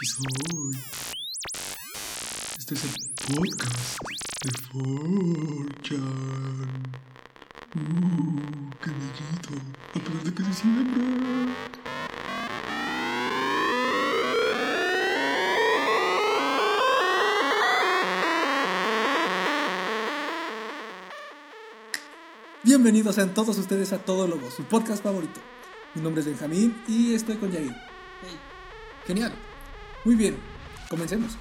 ¿Qué soy? Este es el podcast de Forchan. Uh, qué bellito. Apenas de que se siembra. Bienvenidos sean todos ustedes a Todo Lobo, su podcast favorito. Mi nombre es Benjamín y estoy con Yair. Genial. Muy bien, comencemos.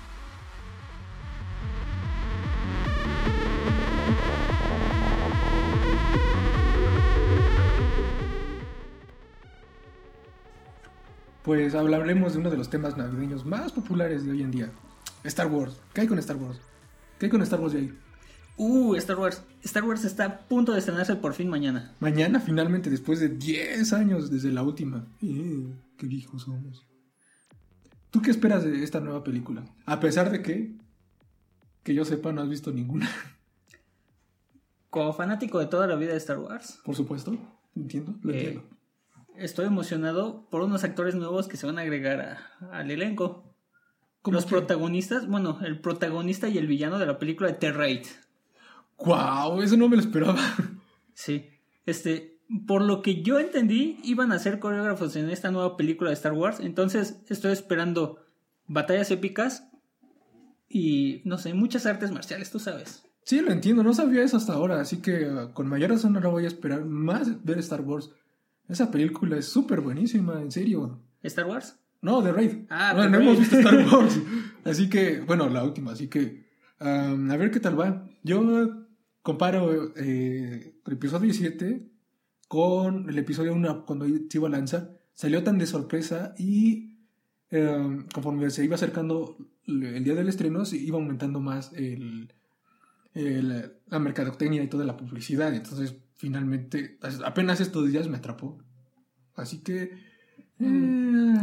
Pues hablaremos de uno de los temas navideños más populares de hoy en día. Star Wars. ¿Qué hay con Star Wars? ¿Qué hay con Star Wars, Yair? Uh, Star Wars. Star Wars está a punto de estrenarse por fin mañana. Mañana, finalmente, después de 10 años desde la última. Eh, qué viejos somos. ¿Tú qué esperas de esta nueva película? A pesar de que, que yo sepa, no has visto ninguna. Como fanático de toda la vida de Star Wars, Por supuesto, entiendo, lo Eh, entiendo. estoy emocionado por unos actores nuevos que se van a agregar a- al elenco. ¿Cómo Los que? protagonistas, bueno, el protagonista y el villano de la película de Terrate. ¡Guau! Eso no me lo esperaba. Sí. Este, por lo que yo entendí, iban a ser coreógrafos en esta nueva película de Star Wars. Entonces, estoy esperando batallas épicas y, no sé, muchas artes marciales, tú sabes. Sí, lo entiendo, no sabía eso hasta ahora, así que uh, con mayor razón ahora voy a esperar más ver Star Wars. Esa película es súper buenísima, en serio. ¿Star Wars? No, The Raid. Ah, no, The no Raid. hemos visto Star Wars. Así que, bueno, la última, así que um, a ver qué tal va. Yo comparo eh, el episodio 7 con el episodio 1 cuando se iba a lanzar. Salió tan de sorpresa y um, conforme se iba acercando el día del estreno, se iba aumentando más el, el- la mercadotecnia y toda la publicidad. Entonces, finalmente, apenas estos días me atrapó. Así que... eh,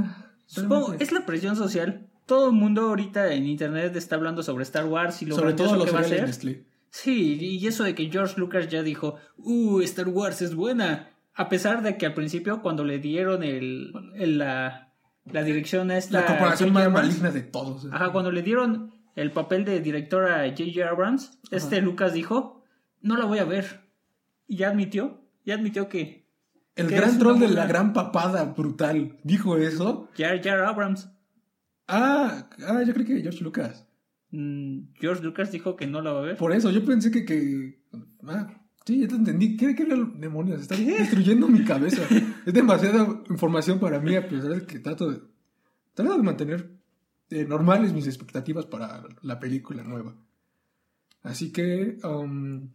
Supongo, es la presión social. Todo el mundo ahorita en internet está hablando sobre Star Wars y lo Sobre todo los que va a ser. Sí, y eso de que George Lucas ya dijo, uh, Star Wars es buena. A pesar de que al principio, cuando le dieron el, el- la, la dirección a esta. La corporación J.J. más maligna de todos. Ajá, cuando le dieron el papel de director a J.J. Abrams, este Lucas dijo, no la voy a ver. Y ya admitió, ya admitió que El que gran troll de la gran papada brutal dijo eso. Jar Abrams, Ah, ah, yo creo que George Lucas. Mm, George Lucas dijo que no la va a ver. Por eso, yo pensé que. que ah, sí, ya te entendí. ¿Qué, qué demonios? Está destruyendo mi cabeza. Es demasiada información para mí, a pesar de que trato de. Trato de mantener eh, normales mis expectativas para la película nueva. Así que. um,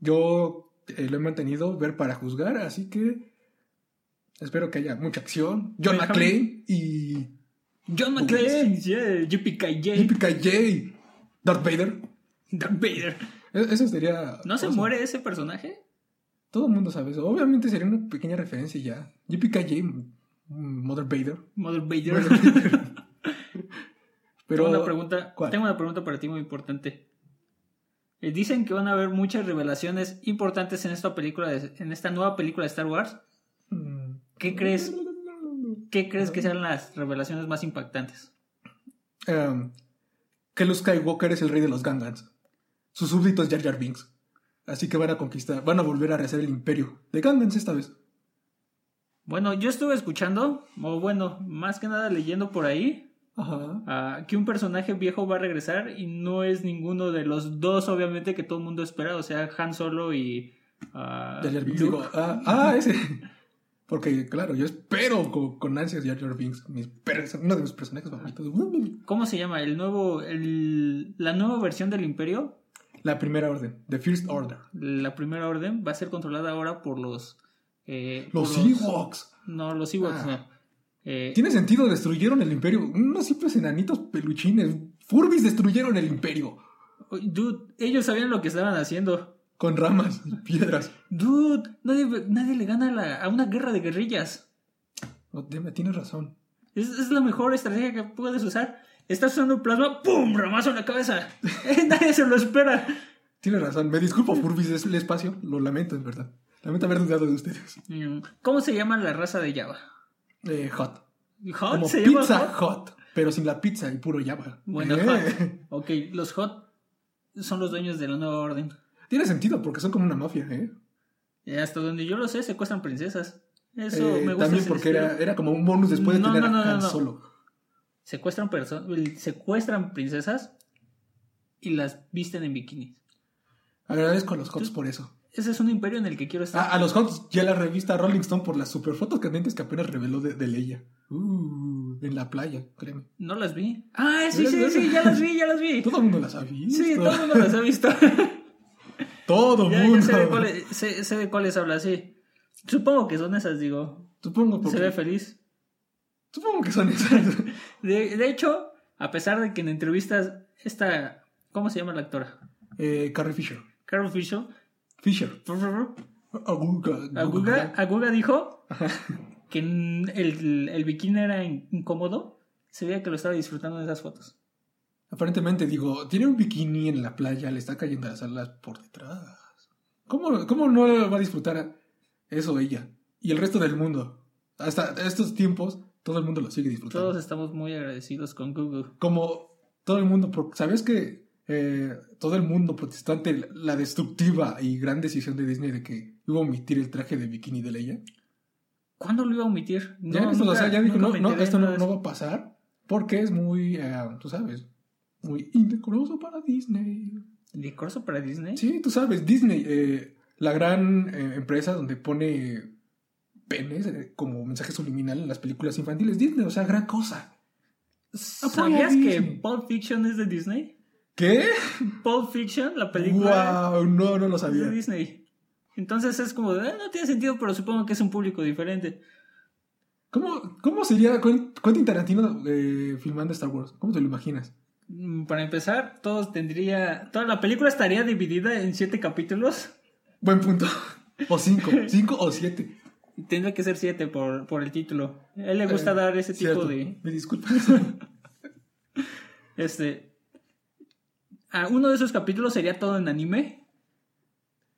yo eh, lo he mantenido ver para juzgar, así que. Espero que haya mucha acción. John. McClane y. John McClane, yeah, JPKJ, Yippee Darth Vader. Darth Vader. E- Eso sería. ¿No se awesome. muere ese personaje? Todo el mundo sabe eso. Obviamente sería una pequeña referencia y ya. JPKJ, Mother Vader. Mother Vader. Mother Vader. Pero. tengo, una pregunta, ¿cuál? tengo una pregunta para ti muy importante. Eh, Dicen que van a haber muchas revelaciones importantes en esta película, de- en esta nueva película de Star Wars. Mm. ¿Qué crees? ¿Qué crees que sean las revelaciones más impactantes? Um, que Luke Skywalker es el rey de los Gangans. Su súbdito es Jar Jar Binks. Así que van a conquistar, van a volver a rehacer el imperio de Gangans esta vez. Bueno, yo estuve escuchando, o bueno, más que nada leyendo por ahí, Ajá. ah, que un personaje viejo va a regresar y no es ninguno de los dos, obviamente, que todo el mundo espera, o sea, Han Solo y ah, Jar Jar Binks. Digo, ah, ah, ese. Porque, claro, yo espero con, con ansias Jar Jar Binks. mis uno de mis personajes favoritos. ¿Cómo se llama? El nuevo, el- la nueva versión del Imperio, La primera orden, The First Order. la primera orden, va a ser controlada ahora por los... eh, por Los Ewoks. No, los Ewoks Ah. no. Eh, Tiene sentido, destruyeron el imperio. Unos simples enanitos peluchines. Furbis destruyeron el imperio. dude, ellos sabían lo que estaban haciendo. Con ramas y piedras. Dude, nadie, nadie le gana a, la- a una guerra de guerrillas. Dime, tienes razón. Es, es la mejor estrategia que puedes usar. Estás usando plasma, ¡pum! Ramazo en la cabeza. nadie se lo espera. Tienes razón. Me disculpo, Furbis del espacio. Lo lamento, es verdad. Lamento haber dudado de ustedes. Mm, ¿Cómo se llama la raza de Java? Eh, hot. ¿Hot? Como ¿Se llama Pizza Hot? hot. pero sin la pizza y puro Java. Bueno, Eh. hot. Ok, los hot son los dueños de la nueva orden. Tiene sentido porque son como una mafia, ¿eh? Y hasta donde yo lo sé, secuestran princesas. Eso Eh, me gusta. También porque era, era como un bonus después de tener no, no, a Han. Solo. Secuestran, secuestran princesas y las visten en bikinis. Agradezco a los Hots por eso. Ese es un imperio en el que quiero estar. Ah, a los Hots ya la revista Rolling Stone por las super fotos candentes que apenas reveló de, de Leia. Uh, en la playa, créeme. No las vi. Ah, sí, sí, mira. sí, ya las vi, ya las vi. Todo el mundo las ha visto. Sí, todo el mundo las ha visto. Todo ya, mundo. ya sé, de cuáles, cuáles habla, sí. Supongo que son esas, digo. Supongo, porque- Se ve feliz. supongo que son esas. De, de hecho, a pesar de que en entrevistas esta... ¿Cómo se llama la actora? Eh, Carrie Fisher. Carol Fisher. Fisher. Aguga. Aguga, Aguga dijo que en el, el bikini era in- incómodo. Se veía que lo estaba disfrutando de esas fotos. Aparentemente, digo, tiene un bikini en la playa, le está cayendo las alas por detrás. ¿Cómo, cómo no va a disfrutar eso ella? Y el resto del mundo. Hasta estos tiempos, todo el mundo lo sigue disfrutando. Todos estamos muy agradecidos con Google. Como todo el mundo, ¿sabes que eh, todo el mundo protestante la destructiva y gran decisión de Disney de que iba a omitir el traje de bikini de Leia? ¿Cuándo lo iba a omitir? ya, No, esto, o sea, ya dijo, no, no, esto no, no va a pasar porque es muy, eh, tú sabes, muy indecoroso para Disney. ¿Decoroso para Disney? Sí, tú sabes, Disney, eh, la gran eh, empresa donde pone penes eh, como mensaje subliminal en las películas infantiles, Disney, o sea, gran cosa. ¿Sabías que. Pulp Fiction es de Disney? ¿Qué? Pulp Fiction, la película, Wow, no, no lo es de sabía. Disney. Entonces es como, de, "Ah, no tiene sentido, pero supongo que es un público diferente. ¿Cómo, cómo sería Quen- Quentin Tarantino eh, filmando Star Wars? ¿Cómo te lo imaginas? Mm, Para empezar, todos tendría. Toda la película estaría dividida en siete capítulos. Buen punto. O cinco, cinco o siete. Tendría que ser siete por, por el título. A él le gusta Eh, dar ese tipo cierto. de. Me disculpas. Este. A uno de esos capítulos sería todo en anime.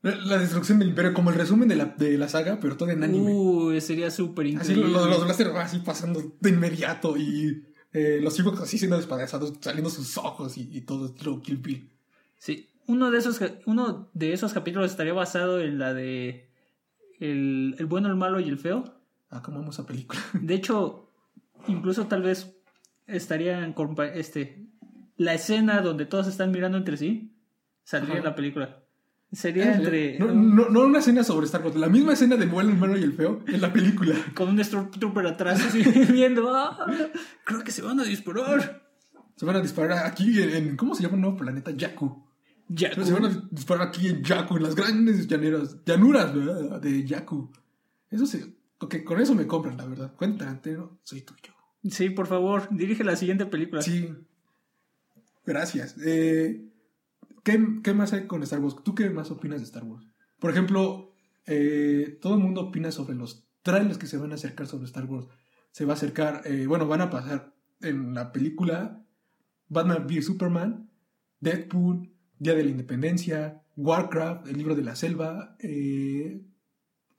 La, la destrucción del imperio, como el resumen de la, de la saga, pero todo en anime. Uy, sería súper Así increíble. los, los blaster así pasando de inmediato y eh, los hijos así siendo despedazados, saliendo sus ojos y, y todo estilo Kill Bill. Sí, uno de esos uno de esos capítulos estaría basado en la de el, el bueno, el malo y el feo. Ah, como amo esa película. De hecho, incluso tal vez estaría en compa- este la escena donde todos están mirando entre sí saldría en la película. Sería entre No, no, no una escena sobre Star Wars, la misma escena del bueno, el malo y el feo en la película. con un Stormtrooper atrás así viendo, "Ah, creo que se van a disparar. Se van a disparar aquí en, ¿cómo se llama el nuevo planeta? Jakku. Ya, Se van a disparar aquí en Jakku, en las grandes llaneras, llanuras ¿verdad? de Jakku. Eso sí, ok, con eso me compran, la verdad. Cuéntate, ¿no? Soy tuyo. Sí, por favor, dirige la siguiente película. Sí. Gracias. Eh, ¿qué, qué más hay con Star Wars? ¿Tú qué más opinas de Star Wars? Por ejemplo, eh, todo el mundo opina sobre los trailers que se van a acercar sobre Star Wars. Se va a acercar, eh, bueno, van a pasar en la película Batman v Superman, Deadpool, Día de la Independencia, Warcraft, el libro de la selva. Eh,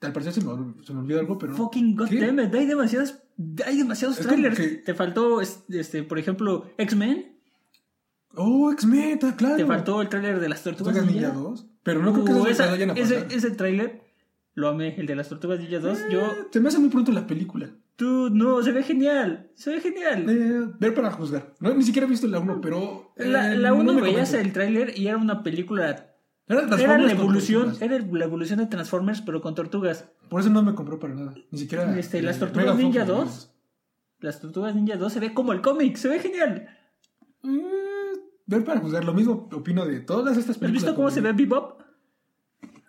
al parecer se me, se me olvidó algo, pero... Fucking goddammit, hay demasiados, hay demasiados Es trailers. que- Te faltó, es- este, por ejemplo, X-Men. Oh, X-Men, está claro. Te faltó el tráiler de las Tortugas Ninja. Ninja 2. Pero no creo que Uh, esa- vayan a ese, pasar. ese tráiler lo amé, el de las Tortugas Ninja 2. Yo, Eh, Se me hace muy pronto la película. tú, no, se ve genial, se ve genial. Eh, ver para juzgar. No, ni siquiera he visto la 1, pero. eh, La, la no uno me veías el tráiler y era una película... Era, la evolución, era la evolución de Transformers, pero con tortugas. Por eso no me compró para nada. Ni siquiera. Este, las eh, Tortugas Ninja ni 2. nada. Las Tortugas Ninja 2 se ve como el cómic, se ve genial. Eh, ver para juzgar. Lo mismo opino de todas estas ¿Has películas. visto cómo se ve Bebop?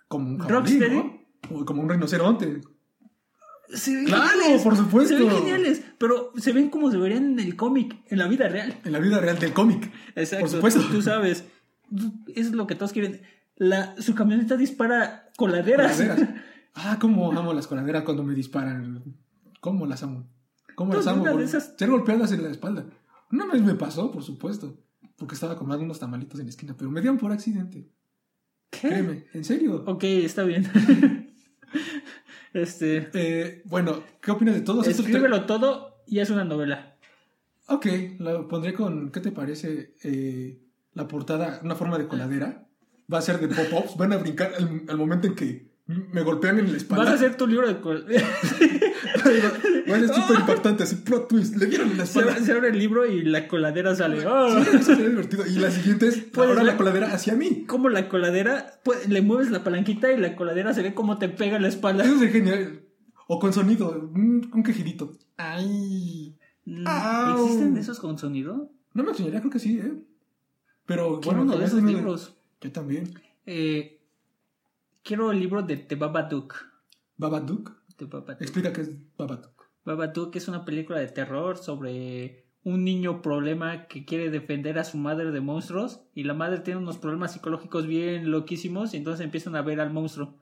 Como un jabalí, Rocksteady? ¿no? O como un rinoceronte. Se ven Claro, geniales. por supuesto. Se ven geniales, pero se ven como se verían en el cómic, en la vida real. En la vida real del cómic. Exacto. Por supuesto. Tú sabes. Es lo que todos quieren. La, su camioneta dispara coladeras. Coladeras. Ah, cómo amo las coladeras cuando me disparan. ¿Cómo las amo? ¿Cómo las amo? Por esas- Ser golpeadas en la espalda. Una vez me pasó, por supuesto. Porque estaba comiendo unos tamalitos en la esquina, pero me dieron por accidente. ¿Qué? Créeme, en serio. Ok, está bien. este. Eh, bueno, ¿qué opinas de todos estos Escríbelo todo y es una novela. Ok, la pondré con, ¿qué te parece? Eh, la portada, una forma de coladera. Va a ser de pop-ups. Van a brincar al momento en que me golpean en la espalda. Vas a hacer tu libro de... a ser súper impactante, así, plot twist. Le dieron en la espalda. se abre el libro y la coladera sale. ¡Oh! Sí, eso sería divertido. Y la siguiente es Puedes ahora ver- la coladera hacia mí. Como la coladera, pues, le mueves la palanquita y la coladera se ve como te pega en la espalda. Eso es genial. O con sonido, un, un quejidito. Ay. Mm, Au. ¿Existen esos con sonido? No me enseñaría, creo que sí, ¿eh? Pero bueno, uno de esos es libros. Yo también. Eh, quiero el libro de The Babadook. Babadook. The Babadook. Explica qué es Babadook. Babadook es una película de terror sobre un niño problema que quiere defender a su madre de monstruos y la madre tiene unos problemas psicológicos bien loquísimos y entonces empiezan a ver al monstruo.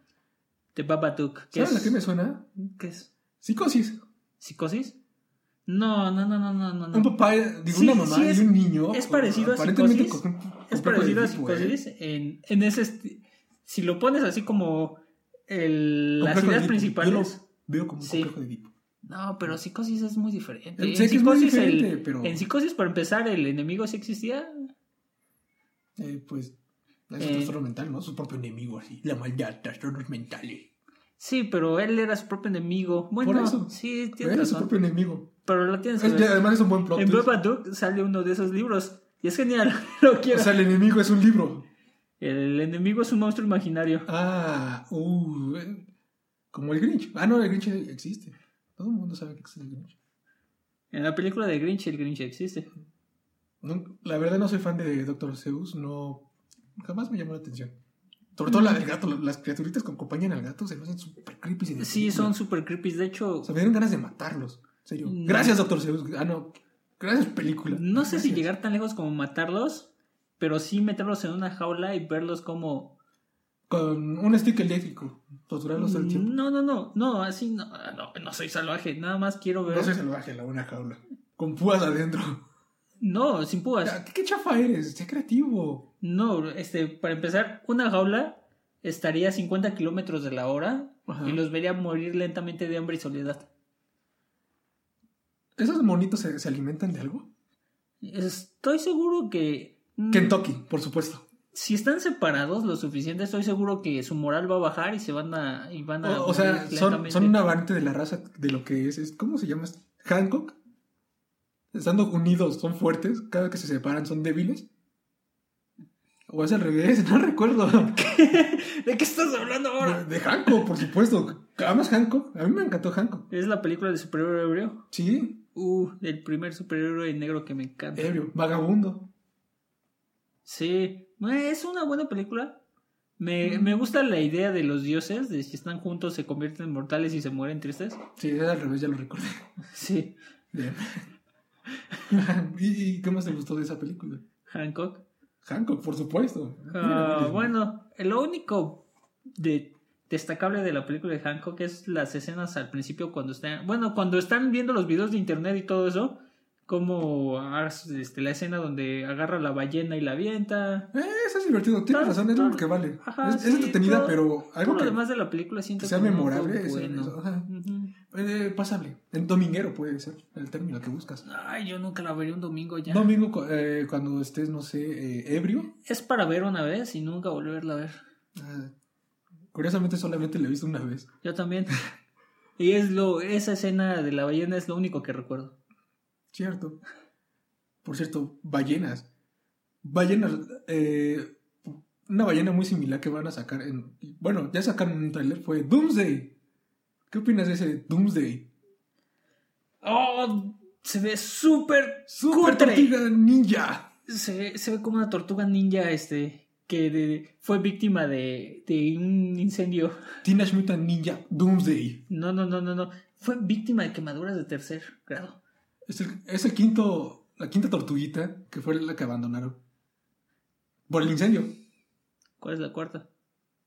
The Babadook. ¿Qué ¿Sabes es? a qué me suena? ¿Qué es? Psicosis. ¿Psicosis? No, no, no, no, no, no. Un papá, digo, Sí, una mamá sí, y es- un niño. es parecido a Psicosis. Es parecido de a Edipo, ¿eh? Psicosis en, en ese... Si lo pones así como el- las ideas principales... Yo lo veo como un Sí. complejo de Edipo. No, pero Psicosis es muy diferente. Eh, En Psicosis, el- pero- en Psicosis, para empezar, el enemigo sí existía. Eh, pues, es Eh. un trastorno mental, ¿no? Su propio enemigo, así. La maldad, trastornos mentales. Sí, pero él era su propio enemigo. Bueno, Por eso. sí, tienes Era su propio enemigo. Pero lo tienes que Es- ver. además es un buen plot En. Babadook sale uno de esos libros. Y es genial. lo quiero. O sea, el enemigo es un libro. El enemigo es un monstruo imaginario. Ah, uh, eh, como el Grinch. Ah, no, el Grinch existe. Todo el mundo sabe que existe el Grinch. En la película de Grinch, el Grinch existe. No, la verdad no soy fan de Dr. Zeus, no... Jamás me llamó la atención. Sobre todo la del gato, las criaturitas que acompañan al gato se me hacen súper creepy. Sí, película. son super creepy. De hecho, O sea, me dieron ganas de matarlos. En serio. No. Gracias, Dr. Zeus. Ah, no. Gracias, película. no sé si llegar tan lejos como matarlos, pero sí meterlos en una jaula y verlos como Con un stick eléctrico. Torturarlos todo el tiempo. No, no, no, no, así no, no, no soy salvaje, nada más quiero ver. No soy salvaje, la buena jaula. Con púas adentro. No, sin púas. Ya, ¿Qué, qué chafa eres? Sé creativo. No, este, para empezar, una jaula estaría a 50 kilómetros de la hora Ajá. y los vería morir lentamente de hambre y soledad. ¿Esos monitos se, se alimentan de algo? Estoy seguro que. Mm, Kentucky, por supuesto. Si están separados lo suficiente, estoy seguro que su moral va a bajar y se van a. Y van a O, o sea, son, son una variante de la raza de lo que es, ¿Cómo se llama? Hancock. Estando unidos son fuertes, cada que se separan son débiles. O es al revés, no recuerdo. ¿De qué estás hablando ahora? De, de Hancock, por supuesto. ¿Amas Hancock? A mí me encantó Hancock. Es la película de superhéroe ebrio. Sí, Uh, el primer superhéroe negro que me encanta. ebrio, vagabundo. Sí, es una buena película. Me, Mm. me gusta la idea de los dioses, de si están juntos se convierten en mortales y se mueren tristes. Sí, es al revés, ya lo recordé. Sí, Bien. ¿Y, y qué más te gustó de esa película? Hancock. Hancock, por supuesto. Ah, bueno, lo único de destacable de la película de Hancock es las escenas al principio cuando están, bueno, cuando están viendo los videos de internet y todo eso, como este, la escena donde agarra la ballena y la avienta. Eh, eso es divertido, tienes Todo- razón, es todo- lo que vale. Ajá, es, es sí, entretenida, todo- pero Todo algo lo que demás de la película siento sea memorable, eso- bueno. eso, ajá. Ujú. eh, pasable. En dominguero puede ser el término que buscas. Ay, yo nunca la vería un domingo ya. Domingo eh, cuando estés, no sé, eh, ebrio. Es para ver una vez y nunca volverla a ver. Ah, curiosamente solamente la he visto una vez. Yo también. y es lo, esa escena de la ballena es lo único que recuerdo. Cierto. Por cierto, ballenas. Ballenas. eh, una ballena muy similar que van a sacar en. Bueno, ya sacaron un trailer, fue Doomsday. ¿Qué opinas de ese Doomsday? ¡Oh! Se ve súper ¡Super cutre. tortuga ninja! Se, ve- se ve como una tortuga ninja este que de- fue víctima de, de un incendio. Teenage Mutant Ninja Doomsday. No, no, no, no, no. Fue víctima de quemaduras de tercer grado. Es el, es el quinto. La quinta tortuguita que fue la que abandonaron. Por el incendio. ¿Cuál es la cuarta?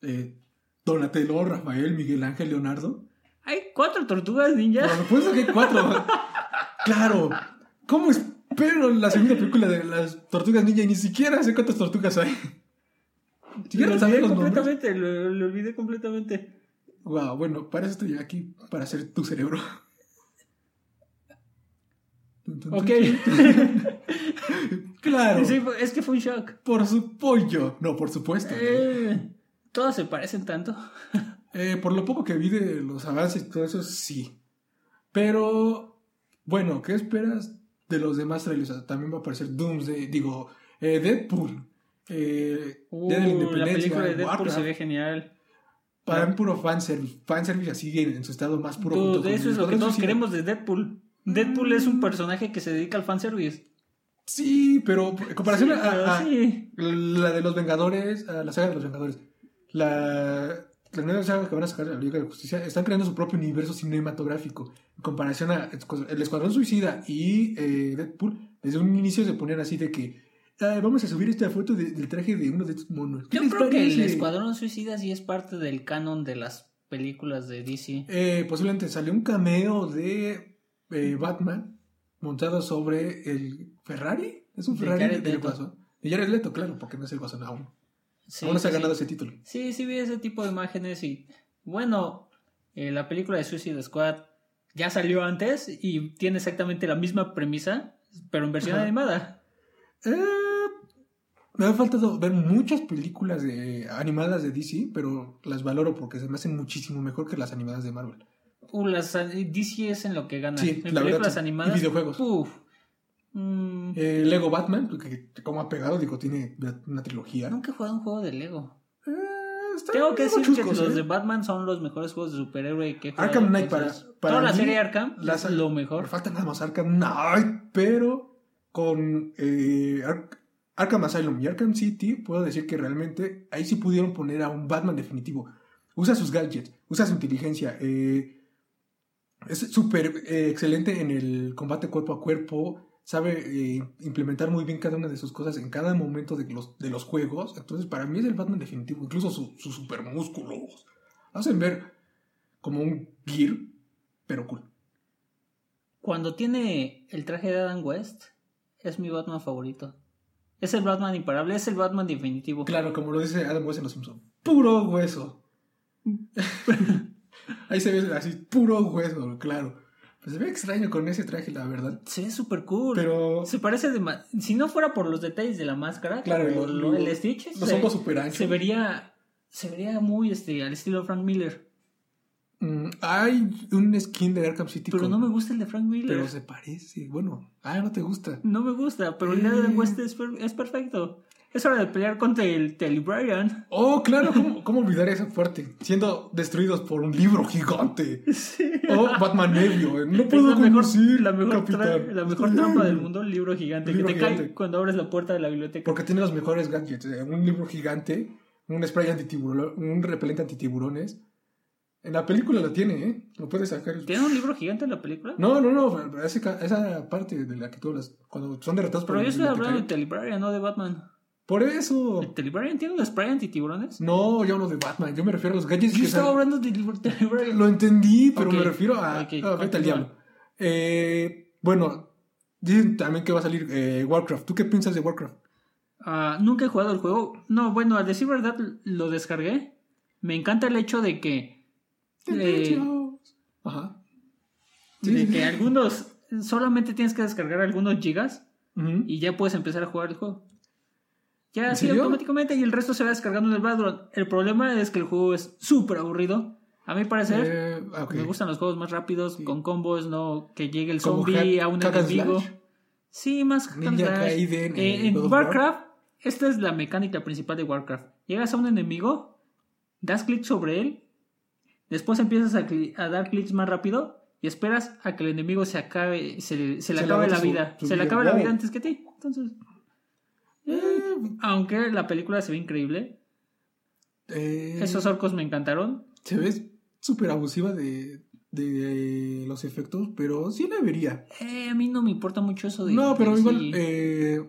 Eh, Donatello, Rafael, Miguel Ángel, Leonardo. Hay cuatro tortugas ninja. Por supuesto que hay cuatro. claro. ¿Cómo espero la segunda película de las tortugas ninja y ni siquiera sé cuántas tortugas hay? Lo ¿Siquiera olvidé los nombres? completamente, lo, lo olvidé completamente. Wow, bueno, para eso estoy aquí, para ser tu cerebro. Ok. claro. Sí, es que fue un shock. Por su pollo. No, por supuesto. Eh, todas se parecen tanto. Eh, por lo poco que vi de los avances y todo eso, sí. Pero, bueno, ¿qué esperas de los demás trailers? O sea, también va a aparecer Doomsday, digo, eh, Deadpool. Eh, Uh, de la la película de Deadpool Warcraft. se ve genial. Para mí, puro fanservice. Fanservice así en, en su estado más puro. con eso es lo que todos queremos de Deadpool. Deadpool es un personaje que se dedica al fanservice. Sí, pero en comparación Sí, a, pero a- sí. la de los Vengadores, a la saga de los Vengadores, la, la nueva saga que van a sacar de la Liga de Justicia, están creando su propio universo cinematográfico. En comparación a El Escuadrón Suicida y eh, Deadpool, desde un inicio se ponían así de que "Ah, vamos a subir esta foto de- del traje de uno de estos monos. ¿Qué Yo creo que el parece?" Escuadrón Suicida sí es parte del canon de las películas de DC. Eh, posiblemente salió un cameo de eh, Batman montado sobre el Ferrari. ¿Es un Ferrari de, de. Guasón? De Jared Leto, claro, porque no es el Guasón aún. Sí, aún no se ha ganado sí. ese título. Sí, sí vi ese tipo de imágenes y bueno, eh, la película de Suicide Squad ya salió antes y tiene exactamente la misma premisa, pero en versión Ajá. animada. Eh, me ha faltado ver muchas películas de, animadas de DC, pero las valoro porque se me hacen muchísimo mejor que las animadas de Marvel. Uh, las DC es en lo que gana. Sí, en la verdad, películas sí. animadas. Y videojuegos. Uf. Mm, Eh, Lego Batman, que, como ha pegado, digo, tiene una trilogía. nunca he jugado un juego de Lego. Eh, está Tengo que decir chuscos, que los ¿eh? de Batman son los mejores juegos de superhéroe que he jugado. Arkham Knight para, para Toda la mí, serie Arkham la es lo Me mejor. falta nada más Arkham Knight, pero con eh, Ar- Arkham Asylum y Arkham City puedo decir que realmente ahí sí pudieron poner a un Batman definitivo. Usa sus gadgets, usa su inteligencia. eh, es súper eh, excelente en el combate cuerpo a cuerpo. Sabe eh, implementar muy bien cada una de sus cosas en cada momento de los, de los juegos. Entonces, para mí es el Batman definitivo. Incluso su- sus super músculos hacen ver como un gear, pero cool. Cuando tiene el traje de Adam West, es mi Batman favorito. Es el Batman imparable, es el Batman definitivo. Claro, como lo dice Adam West en Los Simpsons. Puro hueso. Ahí se ve así, puro hueso, claro. Pues se ve extraño con ese traje, la verdad. Se ve súper cool. Pero Se parece de ma- Si no fuera por los detalles de la máscara, Claro, lo- lo- el Stitch, los se, ojos super anchos. se vería. Se vería muy este, al estilo Frank Miller. mm, hay un skin de Arkham City. Pero con- no me gusta el de Frank Miller. Pero se parece. Bueno, ah, no te gusta. No me gusta, pero el de Eh. West es, per- es perfecto. Es hora de pelear contra el Telly Bryan. Oh, claro, ¿cómo, cómo olvidar esa parte? Siendo destruidos por un libro gigante. Oh, Batman Nevio. No Es puedo la mejor, la mejor, capitán. la mejor trampa del mundo, el libro gigante, Libro que te cae gigante. cuando abres la puerta de la biblioteca. Porque tiene los mejores gadgets. eh, Un libro gigante, un spray antitiburón, un repelente antitiburones. En la película lo tiene, ¿eh? Lo puedes sacar. ¿Tiene un libro gigante en la película? No, no, no. esa parte de la que tú hablas, cuando son derrotados por pero yo estoy hablando de Bryan, no de Batman. Por eso. ¿El Telly Bryan tiene un spray antitiburones? No, yo hablo de Batman. Yo me refiero a los gadgets Yo que estaba salen- hablando de Telly Bryan. Lo entendí, pero me refiero a. ok, ah, vete al diablo. Eh, bueno, dicen también que va a salir eh, Warcraft. ¿Tú qué piensas de Warcraft? Ah, nunca he jugado el juego. No, bueno, a decir verdad, lo descargué. Me encanta el hecho de que. eh, Ajá. de que algunos. Solamente tienes que descargar algunos gigas y ya puedes empezar a jugar el juego. Ya ¿En así automáticamente y el resto se va descargando en el background. El problema es que el juego es súper aburrido. A mi parecer, Eh, ah, ok. me gustan los juegos más rápidos, con combos, no que llegue el zombie a un enemigo. slash. Sí, más Ninja Eh, eh, en War. Warcraft, esta es la mecánica principal de Warcraft. Llegas a un enemigo, das clic sobre él, después empiezas a, dar clics más rápido y esperas a que el enemigo se acabe, se, se le Se acabe la vida. su se le acabe la vida antes que ti. Entonces, Eh, aunque la película se ve increíble, eh, esos orcos me encantaron. Se ve súper abusiva de, de los efectos, pero sí la vería. Eh, a mí no me importa mucho eso de. No, pero igual, sí. eh,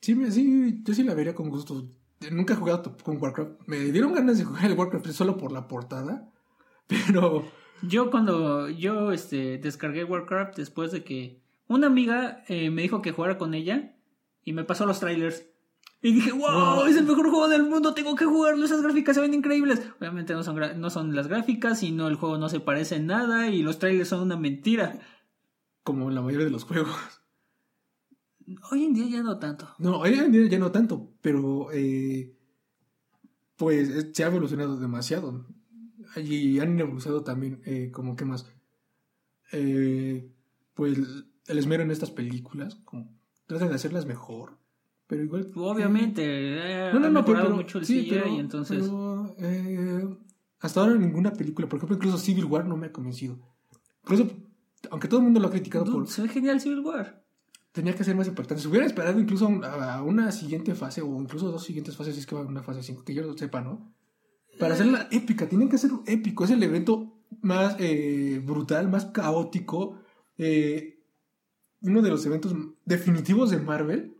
sí, me- sí, yo sí la vería con gusto. Nunca he jugado con Warcraft. Me dieron ganas de jugar el Warcraft solo por la portada, pero Yo cuando yo este, descargué Warcraft después de que una amiga eh, me dijo que jugara con ella y me pasó los trailers. Y dije, wow, Wow. es el mejor juego del mundo, tengo que jugarlo, esas gráficas se ven increíbles. Obviamente no son, no son las gráficas, sino el juego no se parece en nada y los trailers son una mentira. como la mayoría de los juegos. Hoy en día ya no tanto. No, hoy en día ya no tanto, pero eh, pues se ha evolucionado demasiado. Y han evolucionado también, eh, como que más, eh, pues el esmero en estas películas, como tratan de hacerlas mejor, pero igual... Obviamente, eh, No, no, no, pero, mucho el sí, CGI pero- y entonces... pero, eh, hasta ahora ninguna película, por ejemplo, incluso Civil War no me ha convencido. Incluso, aunque todo el mundo lo ha criticado Dude, por... se ve genial Civil War. Tenía que ser más impactante. Si hubiera esperado incluso a una siguiente fase o incluso dos siguientes fases, si es que va a una fase 5, que yo lo sepa, ¿no? Para hacerla épica, tienen que ser épico. Es el evento más eh, brutal, más caótico. eh, uno de los eventos definitivos de Marvel.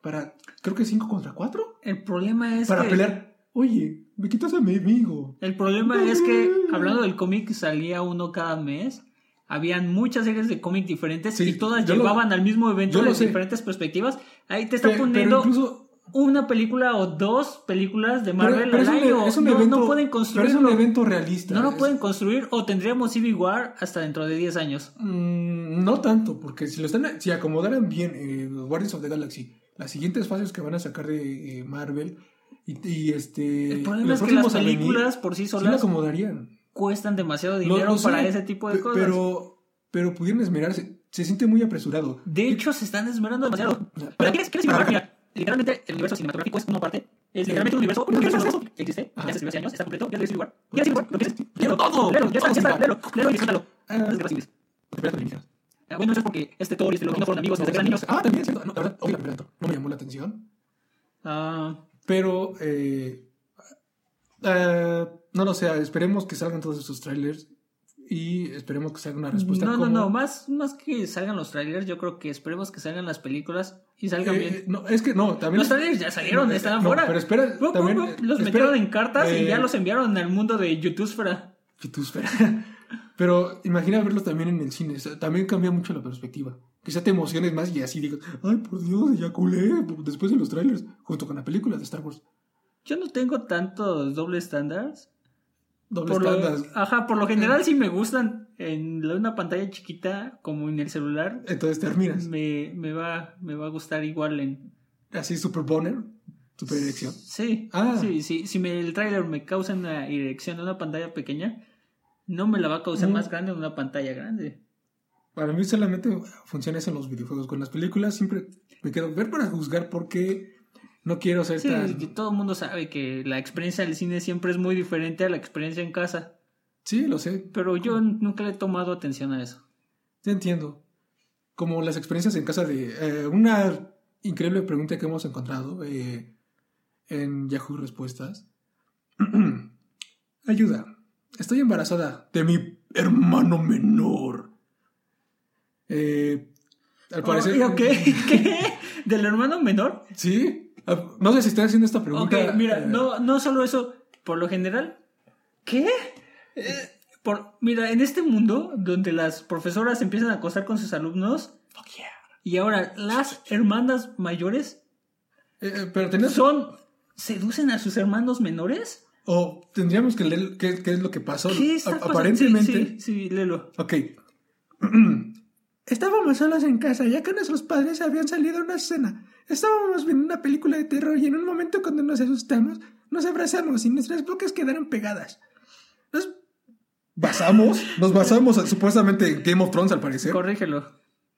Para, creo que 5 contra 4. El problema es Para que... pelear. Oye, me quitas a mi amigo. El problema es que, hablando del cómic, salía uno cada mes. Habían muchas series de cómic diferentes Sí, y todas lo- llevaban al mismo evento desde diferentes perspectivas. Ahí te está pero poniendo incluso una película o dos películas de pero- Marvel pero al es un, año. es un no, evento, no pueden pero es un evento realista. No lo Es- pueden construir o tendríamos Civil War hasta dentro de 10 años. Mm, no tanto, porque si lo están, si acomodaran bien eh, los Guardians of the Galaxy, las siguientes fases que van a sacar de eh, Marvel y, y, este El problema es que las venir, películas por sí sí la solas acomodarían. cuestan demasiado dinero para ese tipo de cosas. Pero pero pudieron esmerarse, se siente muy apresurado. De hecho, se están esmerando demasiado. Para- ¿Para qué es, es literalmente el universo cinematográfico es una parte. Es literalmente un universo, un universo que existe. Escribió hace años, está completo. Ya es Civil War. Ya es Civil War. Lo es. Léelo todo. Léelo, ya está, ya está. Léelo, léelo y disfrútalo. Ah, dijeras. Ah, Bueno, eso es porque este Thor y este Loki no fueron amigos desde que eran niños. Ah, también es cierto. No, la verdad, la primera no, me llamó la atención. Ah, Pero, eh, no lo sé, esperemos que salgan todos estos trailers y esperemos que salga una respuesta no, no, como- no. Más, más que salgan los trailers, yo creo que esperemos que salgan las películas y salgan Eh, bien. no, es que no, también... Los trailers ya salieron, No, estaban no, fuera. pero espera, también, los espera, metieron en cartas y eh, ya los enviaron al mundo de YouTubesfera. Youtubesfera. Pero imagina verlos también en el cine. o sea, también cambia mucho la perspectiva. Quizá te emociones más y así digas, ay, por Dios, eyaculé después de los trailers, junto con la película de Star Wars. Yo no tengo tantos doble estándares. Doble Por lo, ajá, por lo general sí me gustan en una pantalla chiquita como en el celular. Entonces terminas. Me, me, va, me va a gustar igual en... Así, super boner, super erección. Sí, Ah. sí, sí. Si me, el trailer me causa una erección en una pantalla pequeña, no me la va a causar Mm. más grande en una pantalla grande. Para mí solamente funciona eso en los videojuegos. Con las películas siempre me quedo ver para juzgar porque no quiero ser Sí, tan... que todo el mundo sabe que la experiencia del cine siempre es muy diferente a la experiencia en casa. Sí, lo sé. Pero yo nunca le he tomado atención a eso. Te entiendo. Como las experiencias en casa de... eh, una increíble pregunta que hemos encontrado eh, en Yahoo Respuestas. Ayuda. Estoy embarazada de mi hermano menor. Eh, al parecer... Oh. ¿Qué? ¿Del hermano menor? Sí. Ah, No sé si estoy haciendo esta pregunta. Ok, mira, eh, no, no solo eso, por lo general. ¿Qué? Eh, por, mira, en este mundo donde las profesoras empiezan a acosar con sus alumnos Fuck yeah. y ahora las hermanas mayores Eh, pero son seducen a sus hermanos menores. O tendríamos que leer qué, qué es lo que pasó. ¿Qué está pasando? Aparentemente... Sí, sí, sí, léelo. Ok. Estábamos solos en casa, ya que nuestros padres habían salido a una cena. Estábamos viendo una película de terror y en un momento cuando nos asustamos, nos abrazamos y nuestras bocas quedaron pegadas. Nos basamos, nos basamos supuestamente en Game of Thrones al parecer. Corrígelo.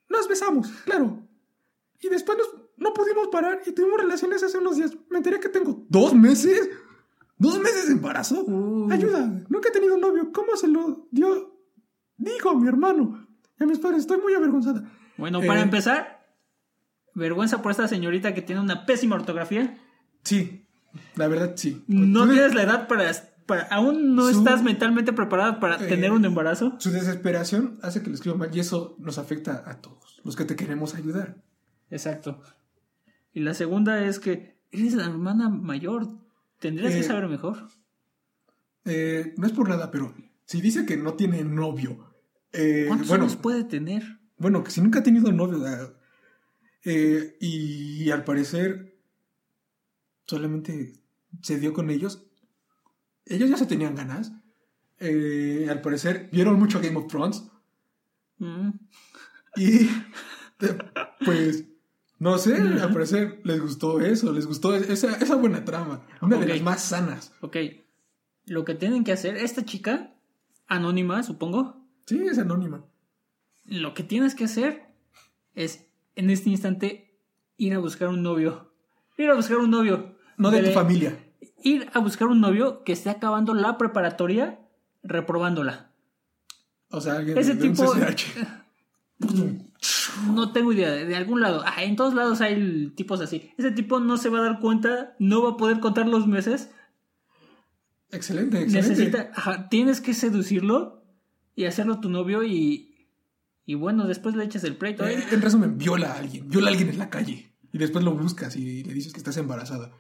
Nos besamos, claro. Y después nos- no pudimos parar y tuvimos relaciones hace unos días. Me enteré que tengo dos meses. ¿Dos meses de embarazo? Uh. Ayuda, nunca he tenido novio. ¿Cómo se lo dio? Dijo a mi hermano. Y a mis padres, estoy muy avergonzada. Bueno, Eh, para empezar, vergüenza por esta señorita que tiene una pésima ortografía. Sí, la verdad sí. No tienes la edad para, para aún no Su- estás mentalmente preparada para Eh, tener un embarazo. Su desesperación hace que lo escriba mal y eso nos afecta a todos, los que te queremos ayudar. Exacto. Y la segunda es que eres la hermana mayor. Tendrías que Eh, saber mejor. Eh, no es por nada, pero si dice que no tiene novio, eh, ¿Cuántos bueno, años puede tener? bueno, que si nunca ha tenido novio, ah, eh, y, al parecer solamente se dio con ellos, ellos ya se tenían ganas. eh, al parecer vieron mucho Game of Thrones. Mm. Y pues, no sé, al parecer les gustó eso, les gustó esa, esa buena trama. Una de las más sanas. Ok. Lo que tienen que hacer, esta chica, anónima, supongo, Sí, es anónima. lo que tienes que hacer es, en este instante, ir a buscar un novio. Ir a buscar un novio. No de tu familia. Ir a buscar un novio que esté acabando la preparatoria reprobándola. O sea, alguien Ese de un tipo- CCH. No tengo idea, de, de algún lado. Ah, en todos lados hay tipos así. Ese tipo no se va a dar cuenta, no va a poder contar los meses. Excelente, excelente. Necesita, ajá, tienes que seducirlo y hacerlo tu novio y, y bueno, después le echas el pleito. ¿eh? En resumen, viola a alguien. Viola a alguien en la calle. Y después lo buscas y le dices que estás embarazada.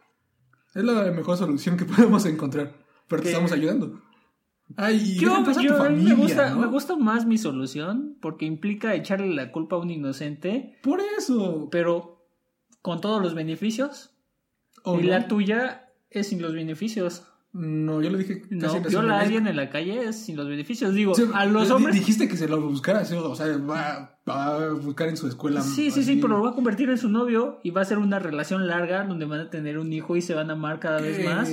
Es la mejor solución que podemos encontrar. Pero te estamos ayudando. Ay, Yo, a yo- tu a mí familia, me, gusta, ¿no? me gusta más mi solución porque implica echarle la culpa a un inocente, Por eso. pero con todos los beneficios. ¿O y no? la tuya es sin los beneficios. No, yo le dije casi No, en viola a resumen. alguien en la calle es sin los beneficios. Digo, Sí, a los hombres. Dijiste que se lo buscara, sí, o sea, va, va a buscar en su escuela. Sí, sí, sí, pero lo va a convertir en su novio y va a ser una relación larga donde van a tener un hijo y se van a amar cada vez Eh, más.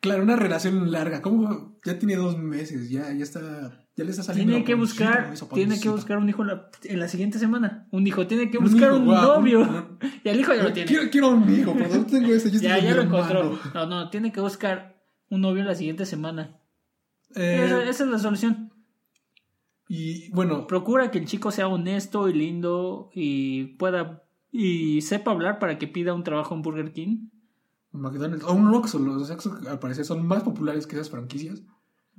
Claro, una relación larga. ¿Cómo? Ya tiene dos meses, ya, ya está. Ya le está saliendo. Tiene la que buscar, tiene que buscar un hijo en la, en la siguiente semana. Un hijo, tiene que Un buscar hijo, un novio. un- Y el hijo ya lo tiene. Quiero, quiero un hijo, pero no tengo. Yo Ya, ya lo encontró. No, no, tiene que buscar un novio la siguiente semana. Eh, esa, esa es la solución. y bueno, Procura que el chico sea honesto y lindo y pueda y sepa hablar para que pida un trabajo en Burger King. McDonald's o un Oxxo, los Oxxo al parecer son más populares que esas franquicias.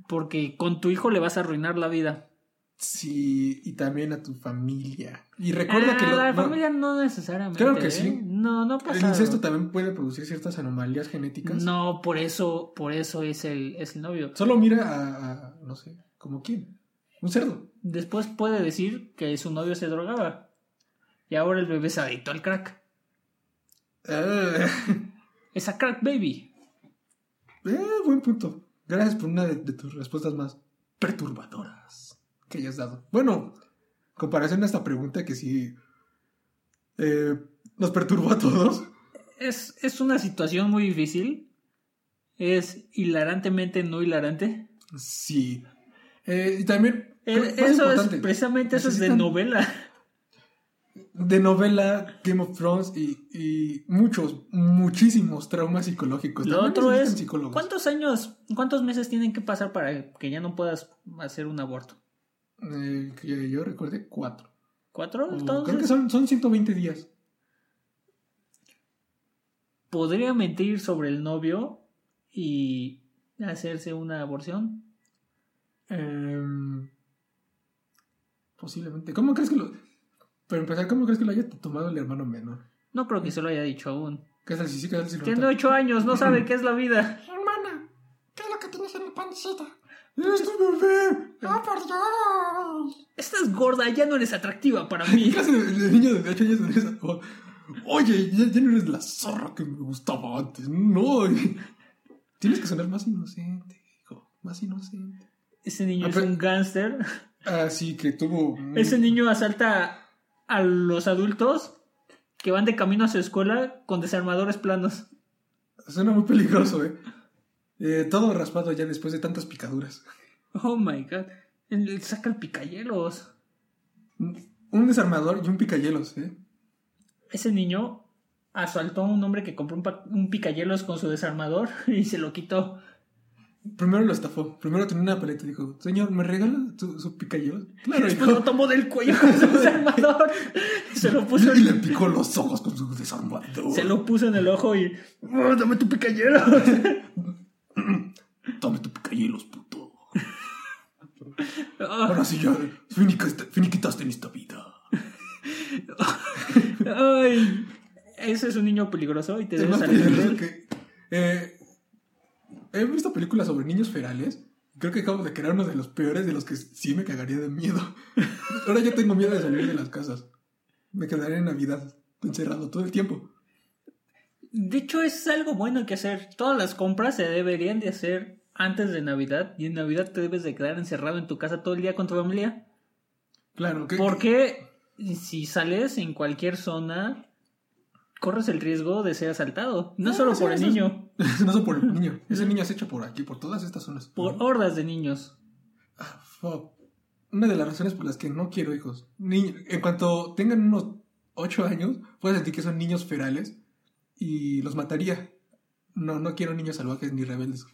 Porque con tu hijo le vas a arruinar la vida. Sí, y también a tu familia. Y recuerda Ah, que lo- la no, familia no necesariamente. Claro que ¿eh? sí. No, no el pasa. incesto también puede producir ciertas anomalías genéticas. No, por eso, por eso es el, es el novio. Solo mira a, a- no sé, como quién. Un cerdo. Después puede decir que su novio se drogaba. Y ahora el bebé es adicto al crack. Eh, Es a crack baby. eh, buen punto. Gracias por una de, de tus respuestas más perturbadoras que hayas dado. Bueno, comparación a esta pregunta que sí eh, nos perturbó a todos. Es, es una situación muy difícil. Es hilarantemente no hilarante. Sí. Eh, y también, Eh, eso es precisamente eso es de novela. de novela, Game of Thrones y, y muchos, muchísimos traumas psicológicos. Lo También otro es psicólogos. ¿cuántos años, cuántos meses tienen que pasar para que ya no puedas hacer un aborto? Eh, que yo recuerde cuatro. ¿Cuatro? O Entonces, creo que son, son 120 días. ¿Podría mentir sobre el novio y hacerse una aborción? Em, posiblemente. ¿Cómo crees que lo.? Para empezar, ¿cómo crees que lo haya tomado el hermano menor? No creo que se lo haya dicho aún. ¿Qué tal si sí, qué tal si lo Tiene ocho años, no sabe qué es la vida. Hermana, ¿qué es lo que tienes en la pancita? ¡Es tu bebé! ¡Ah, por Dios! Estás gorda, ya no eres atractiva para mí. ¿Qué clase de, de niño de 8 años Oye, ya, ya no eres la zorra que me gustaba antes. No. Tienes que sonar más inocente, hijo. Más inocente. Ese niño Ah, es pero- un gángster. Así que tuvo. Ese niño asalta a los adultos que van de camino a su escuela con desarmadores planos. Suena muy peligroso, ¿eh? Eh, Todo raspado ya después de tantas picaduras. Oh my god. Saca el picayelos. Un desarmador y un picayelos, ¿eh? Ese niño asaltó a un hombre que compró un, un picayelos con su desarmador y se lo quitó. Primero lo estafó. Primero tenía una paleta y dijo: Señor, ¿me regala su, su picayelos? Claro, Después lo tomó del cuello con su desarmador. Se lo puso Y le en, picó los ojos con su desarmador. se lo puso en el ojo y. "Oh, dame tu picayelos. Dame tu picayelos, puto. Ah, Ahora sí ya finiquitaste, finiquitaste en esta vida. Ay, ese es un niño peligroso y te Es debes salir que. eh, he visto películas sobre niños ferales. Creo que acabo de crear uno de los peores de los que sí me cagaría de miedo. Ahora yo tengo miedo de salir de las casas. Me quedaré en Navidad encerrado todo el tiempo. De hecho, es algo bueno que hacer. Todas las compras se deberían de hacer antes de Navidad. Y en Navidad te debes de quedar encerrado en tu casa todo el día con tu familia. Claro, que. Porque si sales en cualquier zona, corres el riesgo de ser asaltado. No Ah, solo por el es- niño, no solo por el niño. Ese niño se echa por aquí, por todas estas zonas. por hordas de niños. Ah, fuck. Una de las razones por las que no quiero hijos. Ni, en cuanto tengan unos 8 años, puedo sentir que son niños ferales y los mataría. No, no quiero niños salvajes ni rebeldes.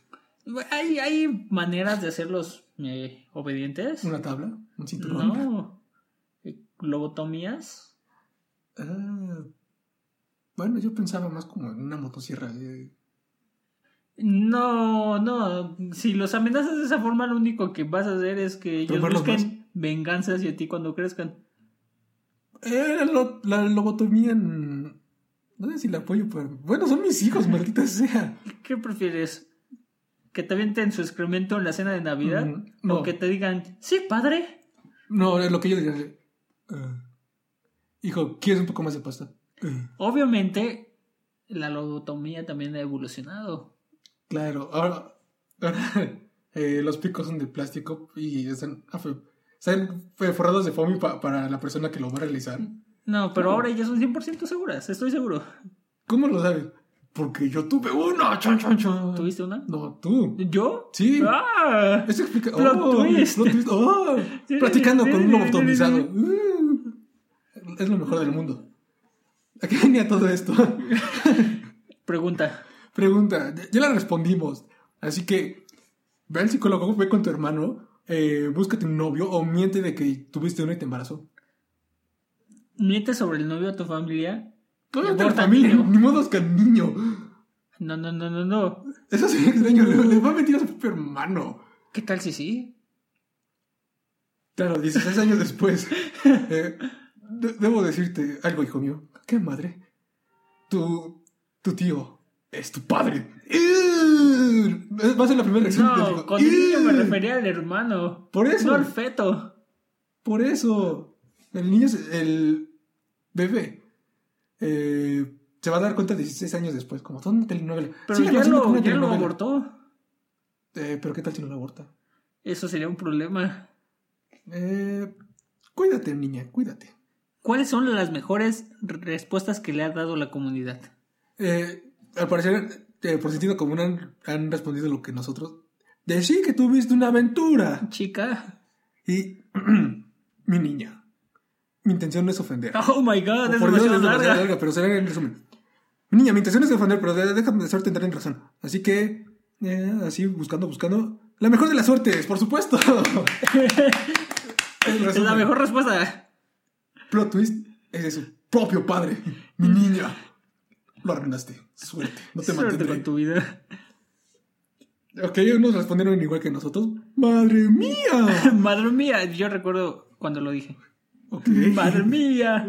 Hay, hay maneras de hacerlos eh, obedientes. Una tabla, un cinturón. No. Eh, Lobotomías. Ah, bueno, yo pensaba más como en una motosierra. eh. No, no. Si los amenazas de esa forma, lo único que vas a hacer es que ellos busquen venganza hacia ti cuando crezcan. Eh, lo- la lobotomía en- No sé si la apoyo, pero... Bueno, son mis hijos, maldita sea. ¿Qué prefieres? ¿Que te avienten su excremento en la cena de Navidad? Mm, no. ¿O que te digan, sí, padre? No, es lo que yo diría. Eh, hijo, ¿quieres un poco más de pasta? Eh, Obviamente, la lobotomía también ha evolucionado. claro, ahora... ahora, eh, los picos son de plástico y están, afe- están forrados de foamy pa- para la persona que lo va a realizar. No, pero ahora ya son 100% seguras, estoy seguro. ¿Cómo lo sabes? Porque yo tuve uno. Chon, chon, chon. ¿Tuviste una? No, tú. ¿Yo? Sí. ¡Ah! Eso explica. Plot oh, twist. plot twist. Oh, platicando con un sí, lobo sí, atomizado. sí. Uh, es lo mejor del mundo. ¿A qué venía todo esto? Pregunta. Pregunta. Ya- la respondimos. Así que ve al psicólogo, ve con tu hermano, eh, búscate un novio o miente de que tuviste uno y te embarazó. Miente sobre el novio de tu familia. La al familia, ni modo que al niño. No, no, no, no, no. Eso sería extraño. Le, le va a mentir a su propio hermano. ¿Qué tal si sí? Claro, 16 años después. Eh, de- debo decirte algo, hijo mío. ¿Qué madre? Tu, tu tío es tu padre. ¡Ugh! Va a ser la primera reacción. No, hijo. con niño me refería al hermano. Por eso. No al feto. Por eso. El niño, es- el bebé, eh, se va a dar cuenta 16 años después, como toda una telenovela. Pero Síganlo ya lo, ya lo abortó. Eh, pero ¿qué tal si no lo aborta? Eso sería un problema. Eh, cuídate, niña, cuídate. ¿Cuáles son las mejores respuestas que le ha dado la comunidad? Eh, al parecer, por sentido común han, han respondido lo que nosotros. Decí que tuviste una aventura. Chica. Y mi niña. Mi intención no es ofender. Oh my god, es Por Dios, demasiado es larga. larga, pero será en resumen. Niña, mi intención es ofender, pero de- déjame hacerte entrar en razón. Así que, eh, así, buscando, buscando. La mejor de las suertes, por supuesto. Es la mejor respuesta. Plot twist es de su propio padre. Mi niña. Lo arruinaste. Suerte. No te Suerte mantendré. con tu vida. Ok, unos respondieron igual que nosotros. ¡Madre mía! Madre mía, yo recuerdo cuando lo dije. Ok. Madre mía.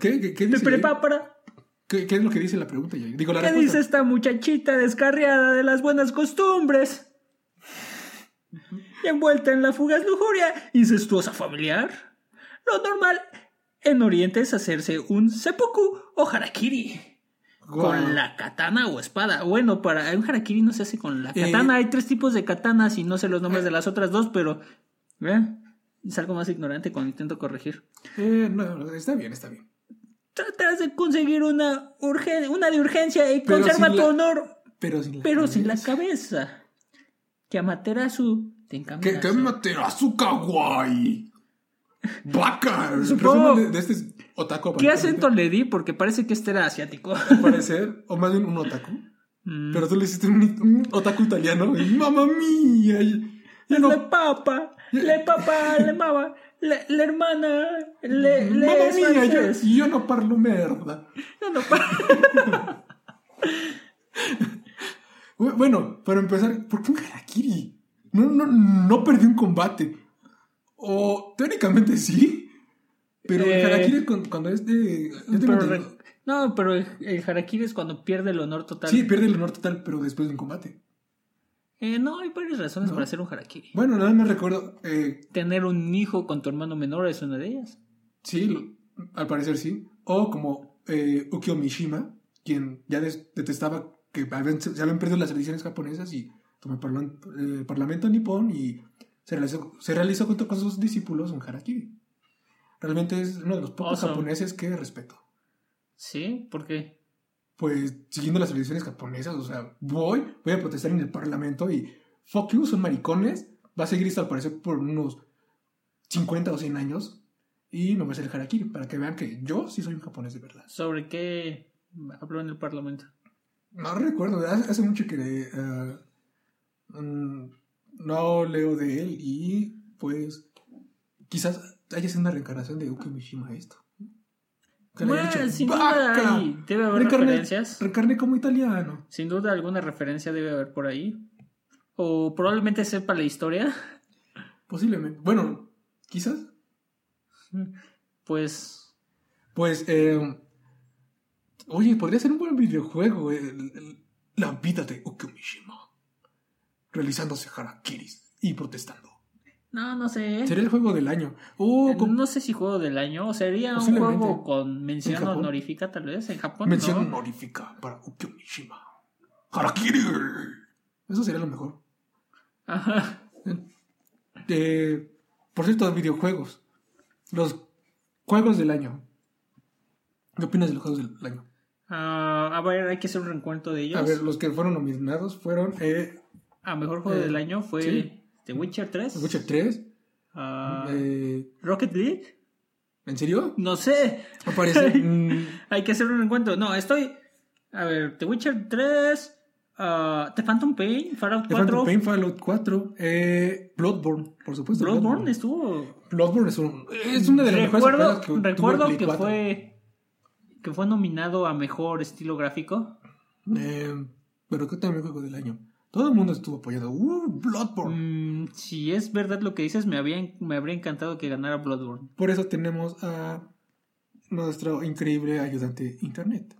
¿Qué, qué, qué ¿Te dice? prepara? ¿Qué, qué es lo que dice la pregunta? Yair? Digo, la ¿Qué respuesta. dice esta muchachita descarriada de las buenas costumbres? Y envuelta en la fugaz lujuria incestuosa familiar. Lo normal en Oriente es hacerse un seppuku o harakiri. Guau. Con la katana o espada. Bueno, para un harakiri no se hace con la Eh, katana. Hay tres tipos de katanas y no sé los nombres de las otras dos, pero ¿eh? Es algo más ignorante cuando intento corregir. Eh, no, está bien, está bien. Tratarás de conseguir una, urgen una de urgencia y Pero conserva tu la- honor, Pero sin la pero sin la cabeza. cabeza. Que Amaterasu te ¿Qué, encamina. qué materasu kawaii? ¡Vaca! Supongo- de, de este es otaku. ¿Qué acento le di? Porque parece que este era asiático. Parecer, o más bien un otaku. Mm. Pero tú le hiciste un, un otaku italiano y ¡mamma mía! Y, y no, Le papa, le papa, le mama, le, le hermana, le, le ¡Mamma es mía! Yo, francés. yo no parlo merda. No, no, pa- Bu- Bueno, para empezar, ¿por qué un harakiri? No, no, no perdí un combate. O teóricamente sí. Pero el Eh, harakiri es con- cuando es de. yo tengo Pero entendido- re- no, pero el, el harakiri es cuando pierde el honor total. Sí, pierde el honor total, pero después de un combate. Eh, no, hay varias razones No. para hacer un harakiri. Bueno, nada más recuerdo. eh, Tener un hijo con tu hermano menor es una de ellas. sí, lo- al parecer sí. O como eh, Ukyo Mishima, quien ya des- detestaba que habían- se habían perdido las tradiciones japonesas y tomó el eh, parlamento nipón y se realizó, se realizó junto con sus discípulos un harakiri. Realmente es uno de los pocos Awesome. japoneses que respeto. ¿Sí? ¿Por qué? Pues siguiendo las tradiciones japonesas, o sea, voy, voy a protestar en el parlamento y fuck you, son maricones. Va a seguir esto al parecer por unos 50 o 100 años. Y no me voy a dejar aquí para que vean que yo sí soy un japonés de verdad. ¿Sobre qué habló en el Parlamento? No recuerdo, hace, mucho que mm, no leo de él y pues quizás haya sido una reencarnación de Uke Mishima esto. Que Bueno, dicho, sin duda hay- debe haber Reencarné- referencias. Reencarné como italiano. Sin duda alguna referencia debe haber por ahí. O probablemente sepa la historia. Posiblemente. Bueno, quizás. Pues Pues, eh, oye, podría ser un buen videojuego. el- el- la vida de Uke Mishima. Realizándose harakiris y protestando. No, no sé. Sería el juego del año. Oh, con- No sé si juego del año. O sería un juego con mención honorífica, tal vez. En Japón. Mención ¿no? honorífica para Ukyo Mishima. Harakiri. Eso sería lo mejor. Ajá. Eh, por cierto, videojuegos. Los juegos del año. ¿Qué opinas de los juegos del año? Ah, a ver, hay que hacer un reencuentro de ellos. A ver, los que fueron nominados fueron eh, A mejor juego Eh, del año fue sí. The Witcher 3. The Witcher 3. ah, eh, Rocket League. ¿En serio? No sé. Aparece. mm, Hay que hacer un encuentro. No, estoy. A ver, The Witcher 3. ah, The Phantom Pain. Fallout The 4. Phantom Pain, Fallout 4. Eh, Bloodborne, por supuesto. Bloodborne estuvo. Bloodborne es, un- es una de las mejores Recuerdo, sagas que recuerdo que 4. fue. Que fue nominado a mejor estilo gráfico. Eh, pero ¿qué también juego del año? Todo el mundo estuvo apoyando. ¡Uh! Bloodborne. Mm, si es verdad lo que dices, me, había, me habría encantado que ganara Bloodborne. Por eso tenemos a nuestro increíble ayudante Internet.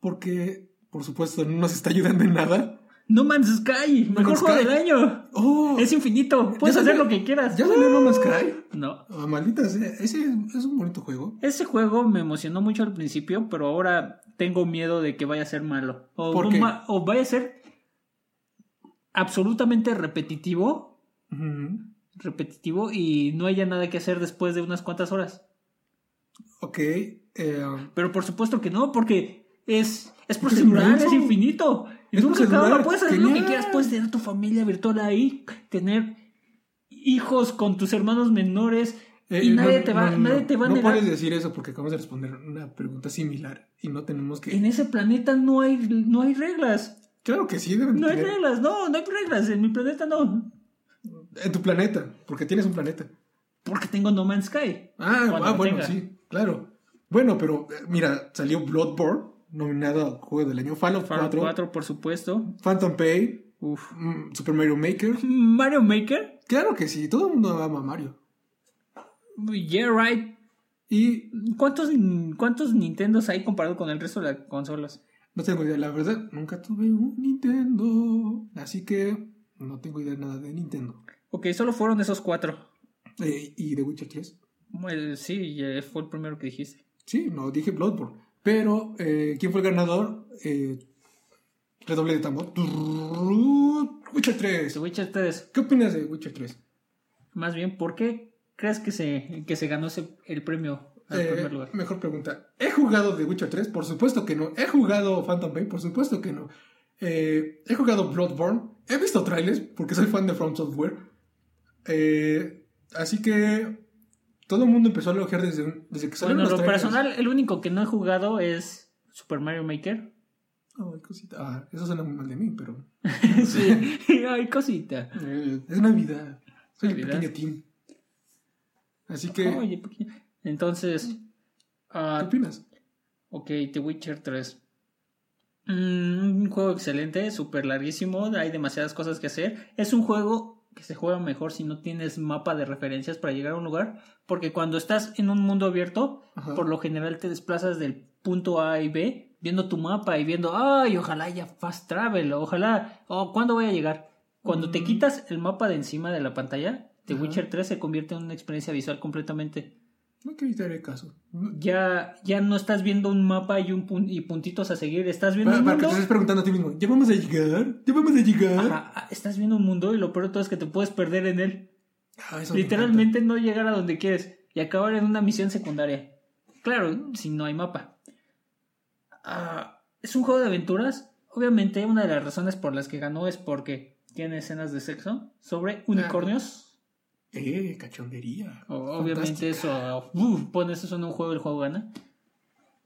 Porque, por supuesto, no nos está ayudando en nada. No Man's Sky, mejor Man's juego Sky. del año. ¡Oh! Es infinito, puedes ¿Ya hacer lo que quieras. ¿Ya salió No Man's Sky? No. Ah, maldita sea, ese es un bonito juego. Ese juego me emocionó mucho al principio, pero ahora tengo miedo de que vaya a ser malo. O, ¿Por qué? ma- o vaya a ser absolutamente repetitivo. Repetitivo y no haya nada que hacer después de unas cuantas horas. Ok. eh, Pero por supuesto que no, porque es, es procedural, es, infinito. Y Es nunca acaba. Puedes hacer lo que quieras. Puedes tener tu familia virtual ahí, tener hijos con tus hermanos menores. eh, y no, nadie, te va, no, no, nadie te va a No negar. puedes decir eso porque acabamos de responder una pregunta similar y no tenemos que. En ese planeta no hay, no hay reglas. Claro que sí, deben No hay tener- reglas, no, no hay reglas. En mi planeta no. En tu planeta, porque tienes un planeta. Porque tengo No Man's Sky. Ah, ah, bueno, tenga. sí, claro. Bueno, pero eh, mira, salió Bloodborne, nominado a Juego del Año, Fallout Fallout 4, 4, por supuesto. Phantom Pain, Uf. mm, Super Mario Maker. Mario Maker. Claro que sí, todo el mundo ama a Mario. Yeah, right. Y ¿Cuántos, ¿Cuántos Nintendos hay comparado con el resto de las consolas? No tengo idea, la verdad, nunca tuve un Nintendo. Así que no tengo idea nada de Nintendo. Ok, solo fueron esos cuatro. Eh, y The Witcher 3. Well, sí, fue el primero que dijiste. Sí, no, dije Bloodborne. Pero, eh, ¿quién fue el ganador? Eh, redoble de tambor. Witcher 3. The Witcher 3. ¿Qué opinas de Witcher 3? Más bien, ¿por qué crees que se, que se ganó ese- el premio Eh, primer lugar? mejor pregunta. ¿He jugado The Witcher 3? Por supuesto que no. ¿He jugado Phantom Pain? Por supuesto que no. Eh, ¿He jugado Bloodborne? He visto trailers porque soy fan de From Software. Eh, así que todo el mundo empezó a elogiar desde, desde que salieron Bueno, los lo trailers. personal, el único que no he jugado es Super Mario Maker. Ay, cosita. Ah, eso suena muy mal de mí, pero... sí, ay, cosita. es Navidad. Soy el Navidad. pequeño team. Así que... Oye, pequeño. Entonces, ah, ¿Qué opinas? Ok, The Witcher 3. Mm, un juego excelente, súper larguísimo, hay demasiadas cosas que hacer. Es un juego que se juega mejor si no tienes mapa de referencias para llegar a un lugar, porque cuando estás en un mundo abierto, Ajá. por lo general te desplazas del punto A y B, viendo tu mapa y viendo, ay, ojalá haya fast travel, ojalá, o ¿cuándo voy a llegar? Cuando te Mm. quitas el mapa de encima de la pantalla, The Ajá. Witcher 3 se convierte en una experiencia visual completamente Ok, te haré caso. ya, ya no estás viendo un mapa y, un pun- y puntitos a seguir, estás viendo Para, un para que mundo. te estés preguntando a ti mismo, ¿ya vamos a llegar? ¿Ya vamos a llegar? Ajá, ah, estás viendo un mundo y lo peor de todo es que te puedes perder en él. Ah, eso Literalmente no llegar a donde quieres. y acabar en una misión secundaria. Claro, si no hay mapa. Ah, es un juego de aventuras. Obviamente, una de las razones por las que ganó es porque tiene escenas de sexo sobre unicornios. Eh, cachondería. Obviamente eso, uf, pones eso en un juego, el juego gana.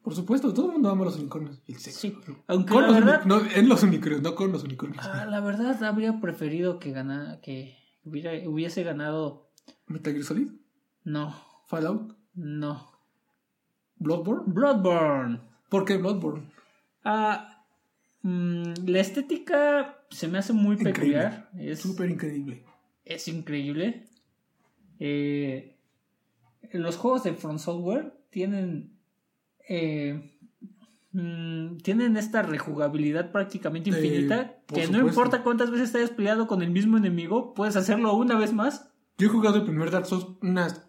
Por supuesto, todo el mundo ama los unicornios. y El sexo. Sí, aunque Con la los verdad, no, en los unicornios, no con los unicornios. ah, la verdad habría preferido que gana, que hubiera, hubiese ganado. Metal Gear Solid, No, Fallout, no. Bloodborne. Bloodborne. ¿Por qué Bloodborne? Ah, mm, la estética se me hace muy Increíble. peculiar. Es, Súper increíble. es increíble. Eh, los juegos de From Software tienen. eh, mm, tienen esta rejugabilidad prácticamente infinita. que no importa cuántas veces te hayas peleado con el mismo enemigo, puedes hacerlo una vez más. Yo he jugado el primer Dark Souls unas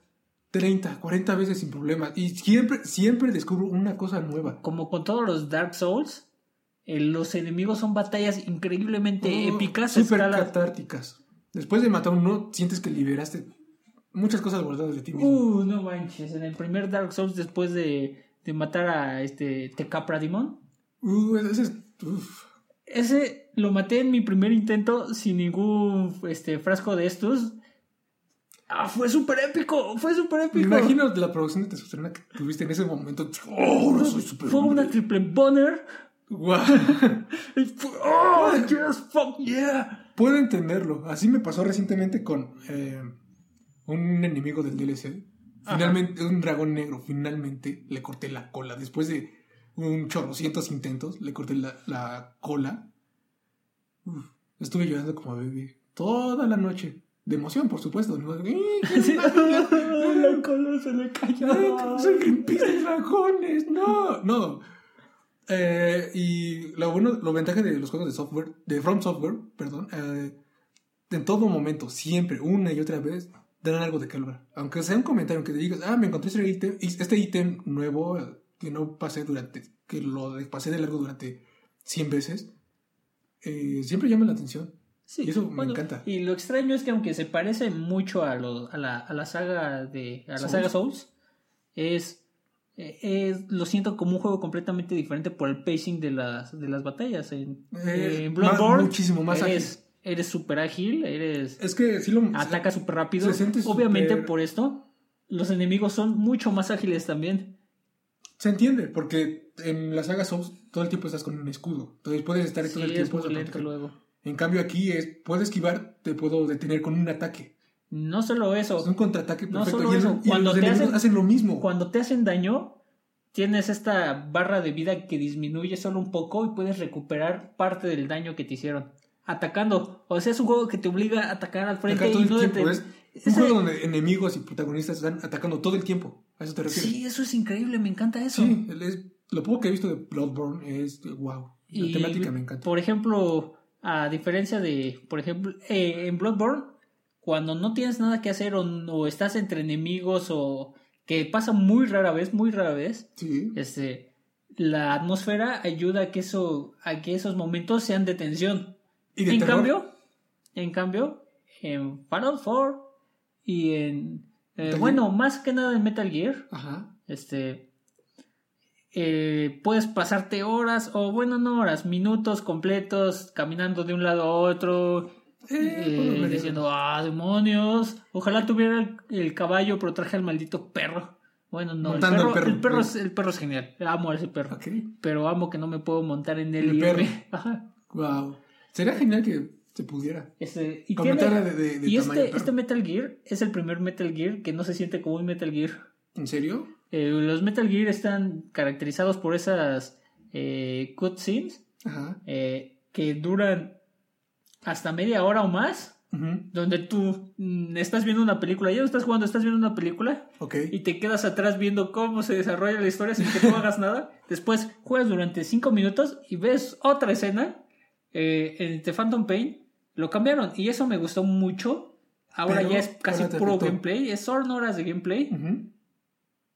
30, 40 veces sin problemas. Y siempre, siempre descubro una cosa nueva. Como con todos los Dark Souls, eh, los enemigos son batallas increíblemente Oh, épicas. Súper catárticas. Después de matar uno, sientes que liberaste muchas cosas guardadas de ti mismo. Uh, no manches. En el primer Dark Souls, después de, de matar a este Tecapra Demon, Uh, ese es. uf. ese lo maté en mi primer intento sin ningún este, frasco de estos. Ah, fue súper épico, fue súper Me épico. imagino la producción de testosterona que tuviste en ese momento. Oh, no soy súper. Fue una triple boner. Fue, oh, yes, fuck yeah. Puedo entenderlo. Así me pasó recientemente con eh, un enemigo del DLC. Finalmente, un dragón negro. Finalmente le corté la cola. Después de un chorrocientos intentos, le corté la, la cola. Uf, estuve llorando como bebé toda la noche. De emoción, por supuesto. ¿no? ¡Eh! La cola se le cayó. ¡Ay, soy Greenpeace de dragones! ¡No! No. Eh, y lo bueno, lo ventaja de los juegos de software, de From Software, perdón, eh, en todo momento, siempre, una y otra vez, dan algo de qué hablar. Aunque sea un comentario que te digas, ah, me encontré este ítem, este ítem nuevo que no pasé durante, que lo pasé de largo durante 100 veces, eh, siempre llama la atención. Sí, Y eso me encanta. Y lo extraño es que aunque se parece mucho a, lo- a, la, a la saga de a la Souls. saga Souls, es, eh, es- lo siento como un juego completamente diferente por el pacing de las, de las batallas. En, Eh, en más- Bloodborne muchísimo más eres, eres súper ágil, eres Es que sí lo... ataca súper rápido. se Obviamente por esto los enemigos son mucho más ágiles también. Se entiende, porque en la saga Souls todo el tiempo estás con un escudo. Entonces puedes estar Sí, todo el es tiempo. lento proteger. luego. En cambio aquí es, puedo esquivar, te puedo detener con un ataque. No solo eso, Es un contraataque No perfecto. solo el- eso, y cuando los te enemigos hacen- hacen lo mismo. Cuando te hacen daño, tienes esta barra de vida que disminuye solo un poco y puedes recuperar parte del daño que te hicieron. Atacando. O sea, es un juego que te obliga a atacar al frente y no tiempo. Es un juego donde enemigos y protagonistas están atacando todo el tiempo. ¿A eso te refieres? Sí, eso es increíble, me encanta eso. Sí, es- lo poco que he visto de Bloodborne es wow. La temática me encanta. Por ejemplo, a diferencia de, por ejemplo, eh, en Bloodborne, cuando no tienes nada que hacer o, o estás entre enemigos o que pasa muy rara vez, muy rara vez, Sí. este, la atmósfera ayuda a que eso, a que esos momentos sean de tensión. Y de en terror. cambio, en cambio, en Fallout 4 y en eh, bueno, más que nada en Metal Gear, Ajá. este eh, puedes pasarte horas o bueno, no horas, minutos completos caminando de un lado a otro Eh, eh, diciendo, ah, demonios, ojalá tuviera el, el caballo, pero traje al maldito perro. Bueno, no, el perro, el perro es, el perro es genial, amo a ese perro, pero amo que no me puedo montar en él El y perro. Wow. Sería genial que se pudiera. Este, y tiene- de, de, de y tamaño este, este Metal Gear es el primer Metal Gear que no se siente como un Metal Gear. ¿En serio? Eh, los Metal Gear están caracterizados por esas eh, cutscenes eh, que duran hasta media hora o más, Ujú. donde tú mm, estás viendo una película, ya no estás jugando, estás viendo una película Ok. y te quedas atrás viendo cómo se desarrolla la historia sin que tú hagas nada. Después juegas durante 5 minutos y ves otra escena eh, en The Phantom Pain. Lo cambiaron y eso me gustó mucho. Ahora Pero, ya es casi puro afectó. gameplay, es son horas de gameplay,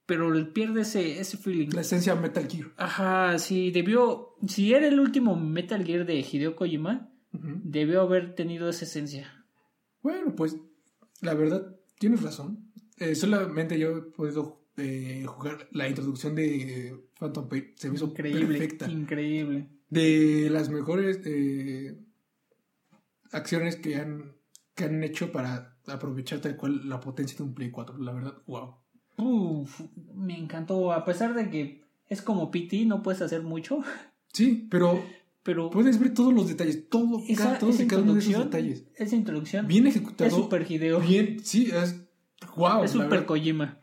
pero pierde ese, ese feeling. La esencia Metal Gear. Ajá, sí, debió. Si era el último Metal Gear de Hideo Kojima, debió haber tenido esa esencia. Bueno, pues la verdad, tienes razón. eh, solamente yo he podido eh, jugar la introducción de Phantom Pain. Se me hizo Increíble. perfecta. Increíble. De las mejores eh, acciones que han, que han hecho para aprovechar tal cual la potencia de un Play 4. La verdad, wow. Uf, me encantó. A pesar de que es como PT, no puedes hacer mucho. Sí, pero Pero puedes ver todos los detalles, todo, esa, cada, todos esa y cada uno de esos detalles. esa introducción Bien ejecutado. es super Hideo. Bien, sí, es wow. es super. Kojima.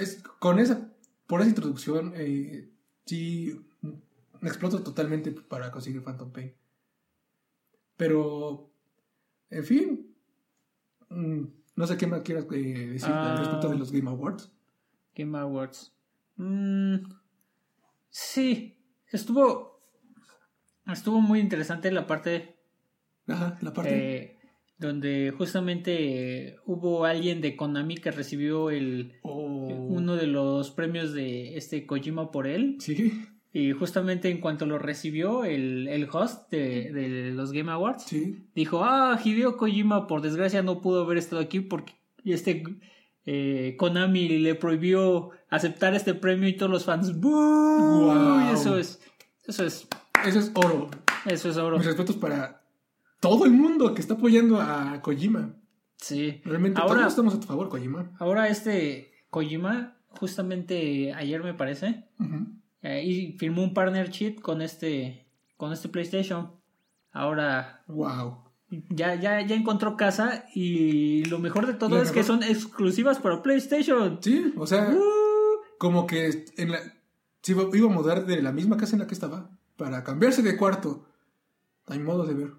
Es- con esa, por esa introducción, eh, sí, exploto totalmente para conseguir Phantom Pain. Pero, en fin, mm, no sé qué más quieras eh, decir Ah. al respecto de los Game Awards. Game Awards. Mm, sí, estuvo estuvo muy interesante la parte Ajá, la parte. eh, donde justamente hubo alguien de Konami que recibió el oh, uno de los premios de este Kojima por él Sí, y justamente en cuanto lo recibió el, el host de, de los Game Awards sí. dijo ah Hideo Kojima por desgracia no pudo haber estado aquí porque este eh, Konami le prohibió aceptar este premio y todos los fans y eso es eso es Eso es oro. eso es oro Mis respetos para todo el mundo que está apoyando a Kojima. sí Realmente Ahora- todos estamos a tu favor, Kojima. ahora este Kojima justamente ayer me parece. Eh, y firmó un partnership con este con este PlayStation ahora Wow. ya, ya, ya encontró casa y lo mejor de todo es que son exclusivas para PlayStation. Sí, o sea, Uh, como que en la, se iba, iba a mudar de la misma casa en la que estaba para cambiarse de cuarto. Hay modo de ver.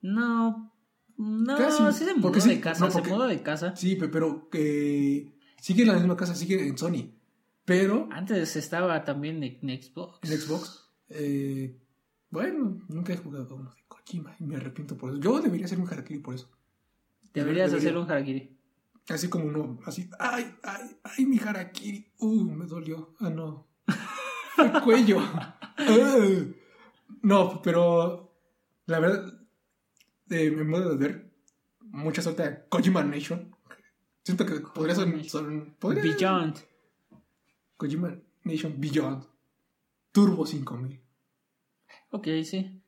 no, no, Casi, sí se mudó sí, de casa, no, porque- se mudó de casa. Sí, pe- pero que sigue en la misma casa, sigue en Sony. Pero Antes estaba también en Xbox. en Xbox, eh, bueno, nunca he jugado uno de Kojima y me arrepiento por eso. Yo debería hacer un harakiri por eso. Deberías Debería. hacer un harakiri. Así como uno, así, ay, ay, ay, mi harakiri. Uh, me dolió. Ah, no. El cuello. No, pero la verdad, eh, me modo de ver mucha suerte a Kojima Nation. Siento que podría ser, son, podría- Beyond. Kojima Nation Beyond. Turbo 5000. Ok, sí.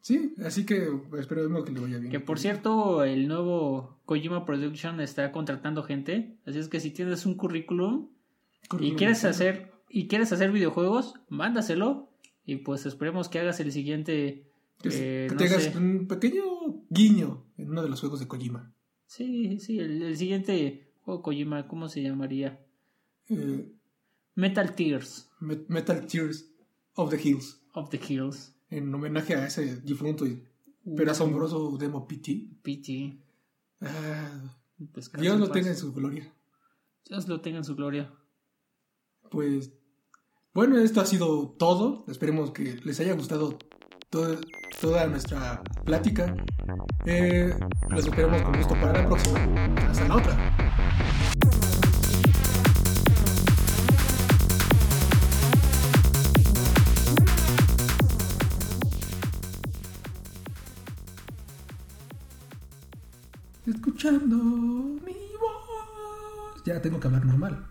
Sí, así que esperemos que le vaya bien. Que por cierto, el nuevo Kojima Production está contratando gente. Así es que si tienes un currículum y quieres hacer y quieres hacer videojuegos, mándaselo y pues esperemos que hagas el siguiente Que, eh, que no te hagas sé. un pequeño guiño en uno de los juegos de Kojima. Sí, sí, el, el siguiente juego Kojima, ¿cómo se llamaría? Eh, Metal Tears Me- Metal Tears of the Hills. of the Hills. En homenaje a ese difunto y pero asombroso demo PT. PT. Ah, Descansa Dios lo tenga en su gloria. Dios lo tenga en su gloria. Pues bueno, esto ha sido todo. Esperemos que les haya gustado toda nuestra plática. Eh, los esperamos con gusto para la próxima. Hasta la otra. Escuchando mi voz. Ya tengo que hablar normal.